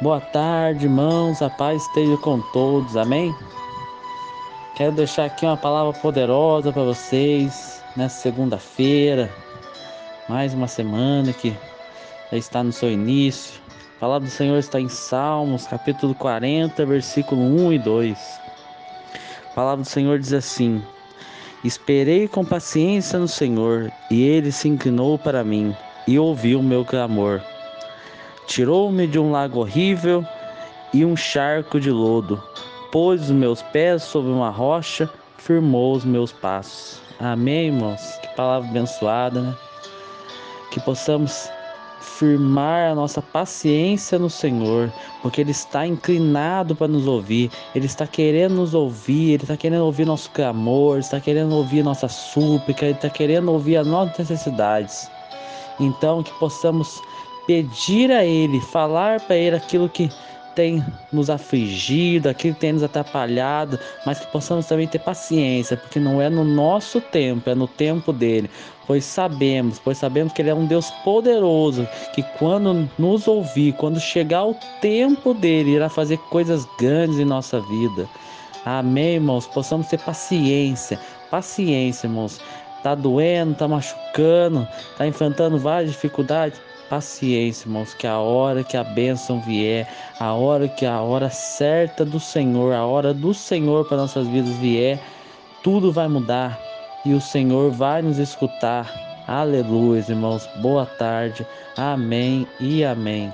Boa tarde, irmãos. A paz esteja com todos. Amém? Quero deixar aqui uma palavra poderosa para vocês nessa segunda-feira. Mais uma semana que já está no seu início. A palavra do Senhor está em Salmos, capítulo 40, versículo 1 e 2. A palavra do Senhor diz assim: Esperei com paciência no Senhor, e ele se inclinou para mim e ouviu o meu clamor. Tirou-me de um lago horrível e um charco de lodo, pôs os meus pés sobre uma rocha, firmou os meus passos. Amém, irmãos? Que palavra abençoada, né? Que possamos firmar a nossa paciência no Senhor, porque Ele está inclinado para nos ouvir, Ele está querendo nos ouvir, Ele está querendo ouvir nosso clamor, Ele está querendo ouvir nossa súplica, Ele está querendo ouvir as nossas necessidades. Então, que possamos pedir a Ele, falar para Ele aquilo que tem nos afligido, aquilo que tem nos atrapalhado, mas que possamos também ter paciência, porque não é no nosso tempo, é no tempo dele. Pois sabemos, pois sabemos que ele é um Deus poderoso, que quando nos ouvir, quando chegar o tempo dele, irá fazer coisas grandes em nossa vida. Amém, irmãos? Possamos ter paciência, paciência, irmãos. Tá doendo, tá machucando, tá enfrentando várias dificuldades paciência, irmãos, que a hora que a bênção vier, a hora que a hora certa do Senhor, a hora do Senhor para nossas vidas vier, tudo vai mudar e o Senhor vai nos escutar. Aleluia, irmãos. Boa tarde. Amém e amém.